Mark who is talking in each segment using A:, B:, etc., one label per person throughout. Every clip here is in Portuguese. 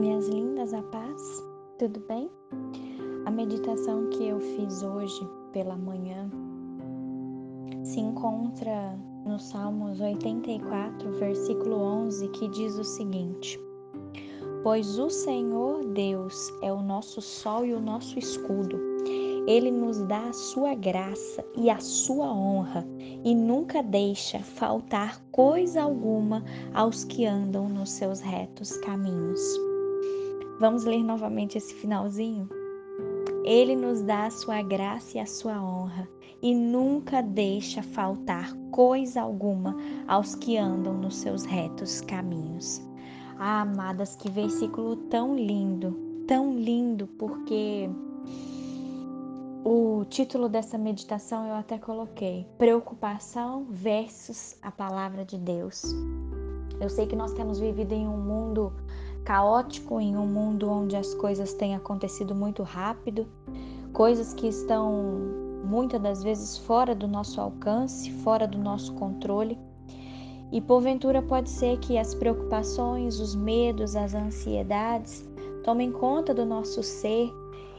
A: Minhas lindas, a paz, tudo bem? A meditação que eu fiz hoje pela manhã se encontra no Salmos 84, versículo 11, que diz o seguinte: Pois o Senhor Deus é o nosso sol e o nosso escudo. Ele nos dá a sua graça e a sua honra e nunca deixa faltar coisa alguma aos que andam nos seus retos caminhos. Vamos ler novamente esse finalzinho? Ele nos dá a sua graça e a sua honra e nunca deixa faltar coisa alguma aos que andam nos seus retos caminhos. Ah, amadas, que versículo tão lindo, tão lindo, porque o título dessa meditação eu até coloquei: Preocupação versus a palavra de Deus. Eu sei que nós temos vivido em um mundo caótico, em um mundo onde as coisas têm acontecido muito rápido, coisas que estão muitas das vezes fora do nosso alcance, fora do nosso controle. E porventura pode ser que as preocupações, os medos, as ansiedades tomem conta do nosso ser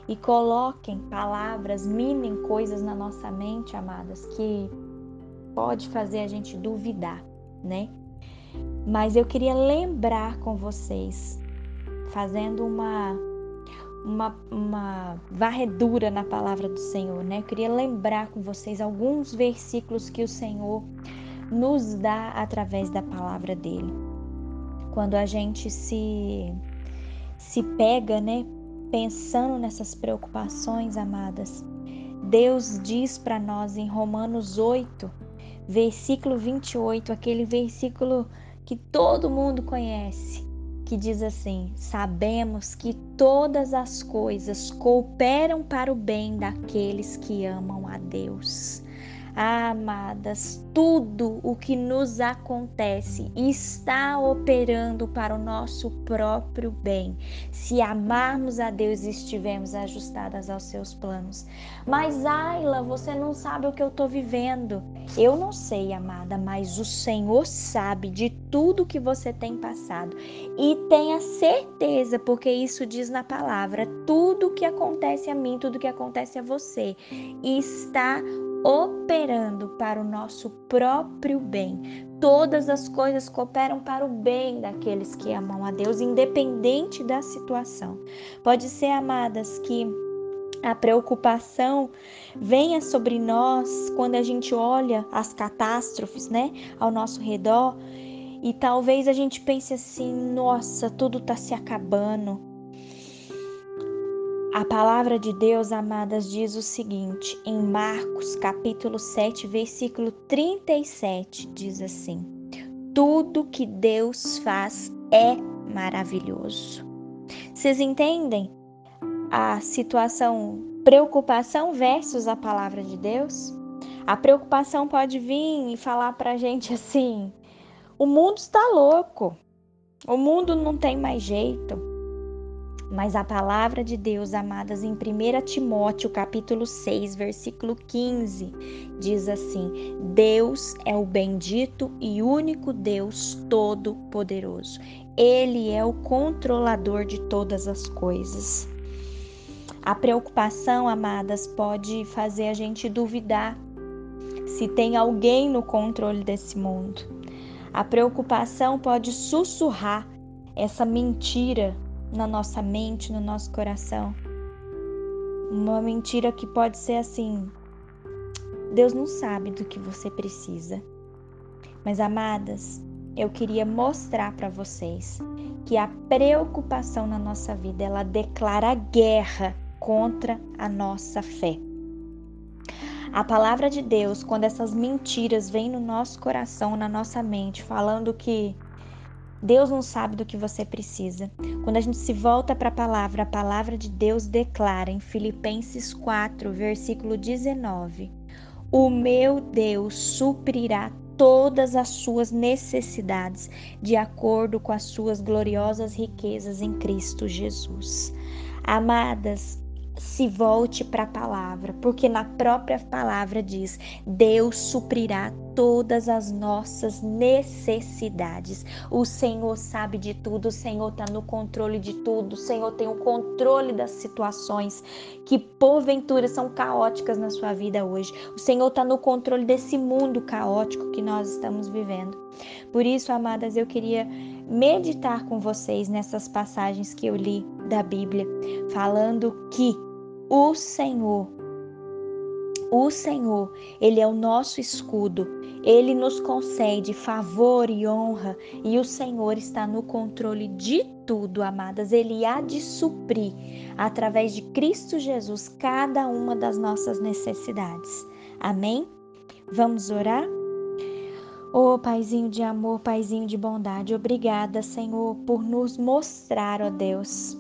A: e coloquem palavras, minem coisas na nossa mente, amadas, que pode fazer a gente duvidar, né? Mas eu queria lembrar com vocês, fazendo uma, uma, uma varredura na palavra do Senhor, né? Eu queria lembrar com vocês alguns versículos que o Senhor nos dá através da palavra dele. Quando a gente se se pega, né, pensando nessas preocupações, amadas, Deus diz para nós em Romanos 8, versículo 28, aquele versículo que todo mundo conhece, que diz assim: Sabemos que todas as coisas cooperam para o bem daqueles que amam a Deus. Amadas, tudo o que nos acontece está operando para o nosso próprio bem, se amarmos a Deus e estivermos ajustadas aos seus planos. Mas, Ayla, você não sabe o que eu estou vivendo. Eu não sei, amada, mas o Senhor sabe de tudo que você tem passado. E tenha certeza, porque isso diz na palavra: tudo que acontece a mim, tudo que acontece a você, está operando para o nosso próprio bem. Todas as coisas cooperam para o bem daqueles que amam a Deus, independente da situação. Pode ser, amadas, que a preocupação venha sobre nós quando a gente olha as catástrofes, né, ao nosso redor, e talvez a gente pense assim: nossa, tudo está se acabando a palavra de Deus, amadas, diz o seguinte, em Marcos, capítulo 7, versículo 37, diz assim: Tudo que Deus faz é maravilhoso. Vocês entendem a situação preocupação versus a palavra de Deus? A preocupação pode vir e falar pra gente assim: o mundo está louco, o mundo não tem mais jeito. Mas a palavra de Deus, amadas, em 1 Timóteo, capítulo 6, versículo 15, diz assim: Deus é o bendito e único Deus todo-poderoso. Ele é o controlador de todas as coisas. A preocupação, amadas, pode fazer a gente duvidar se tem alguém no controle desse mundo. A preocupação pode sussurrar essa mentira na nossa mente, no nosso coração. Uma mentira que pode ser assim: Deus não sabe do que você precisa. Mas, amadas, eu queria mostrar para vocês que a preocupação na nossa vida, ela declara guerra contra a nossa fé. A palavra de Deus, quando essas mentiras vêm no nosso coração, na nossa mente, falando que Deus não sabe do que você precisa. Quando a gente se volta para a palavra, a palavra de Deus declara em Filipenses 4, versículo 19: O meu Deus suprirá todas as suas necessidades de acordo com as suas gloriosas riquezas em Cristo Jesus. Amadas, se volte para a palavra, porque na própria palavra diz: Deus suprirá todas as nossas necessidades. O Senhor sabe de tudo, o Senhor está no controle de tudo, o Senhor tem o controle das situações que porventura são caóticas na sua vida hoje. O Senhor está no controle desse mundo caótico que nós estamos vivendo. Por isso, amadas, eu queria meditar com vocês nessas passagens que eu li da Bíblia, falando que o Senhor, o Senhor, Ele é o nosso escudo, Ele nos concede favor e honra, e o Senhor está no controle de tudo, amadas. Ele há de suprir, através de Cristo Jesus, cada uma das nossas necessidades. Amém? Vamos orar? Oh, Paizinho de amor, Paizinho de bondade, obrigada, Senhor, por nos mostrar, ó Deus,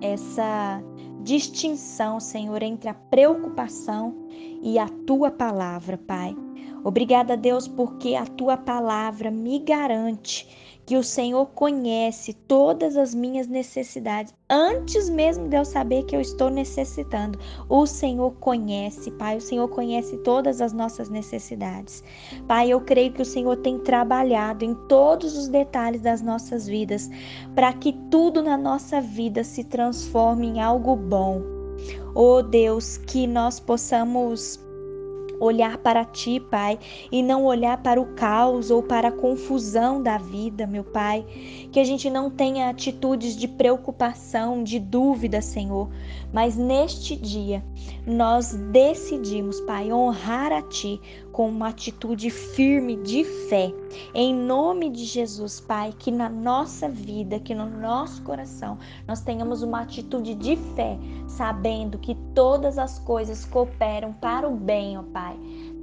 A: essa distinção, Senhor, entre a preocupação e a tua palavra, Pai. Obrigada, Deus, porque a tua palavra me garante que o Senhor conhece todas as minhas necessidades antes mesmo de eu saber que eu estou necessitando. O Senhor conhece, Pai, o Senhor conhece todas as nossas necessidades. Pai, eu creio que o Senhor tem trabalhado em todos os detalhes das nossas vidas para que tudo na nossa vida se transforme em algo bom. Oh Deus, que nós possamos olhar para ti, Pai, e não olhar para o caos ou para a confusão da vida, meu Pai. Que a gente não tenha atitudes de preocupação, de dúvida, Senhor, mas neste dia nós decidimos, Pai, honrar a Ti com uma atitude firme de fé. Em nome de Jesus, Pai, que na nossa vida, que no nosso coração, nós tenhamos uma atitude de fé, sabendo que todas as coisas cooperam para o bem, ó Pai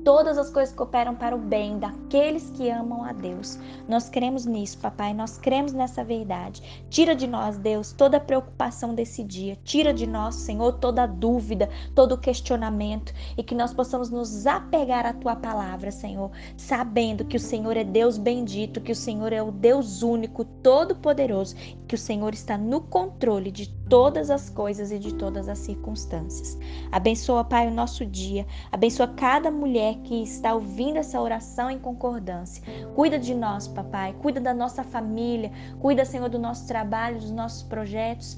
A: todas as coisas cooperam para o bem daqueles que amam a Deus. Nós cremos nisso, papai, nós cremos nessa verdade. Tira de nós, Deus, toda a preocupação desse dia. Tira de nós, Senhor, toda dúvida, todo questionamento e que nós possamos nos apegar à tua palavra, Senhor, sabendo que o Senhor é Deus bendito, que o Senhor é o Deus único, todo-poderoso, que o Senhor está no controle de todas as coisas e de todas as circunstâncias. Abençoa, Pai, o nosso dia. Abençoa cada mulher que está ouvindo essa oração em concordância. Cuida de nós, papai. Cuida da nossa família. Cuida, Senhor, do nosso trabalho, dos nossos projetos.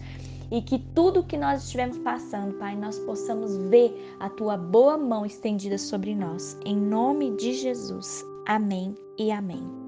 A: E que tudo que nós estivermos passando, Pai, nós possamos ver a tua boa mão estendida sobre nós. Em nome de Jesus. Amém e amém.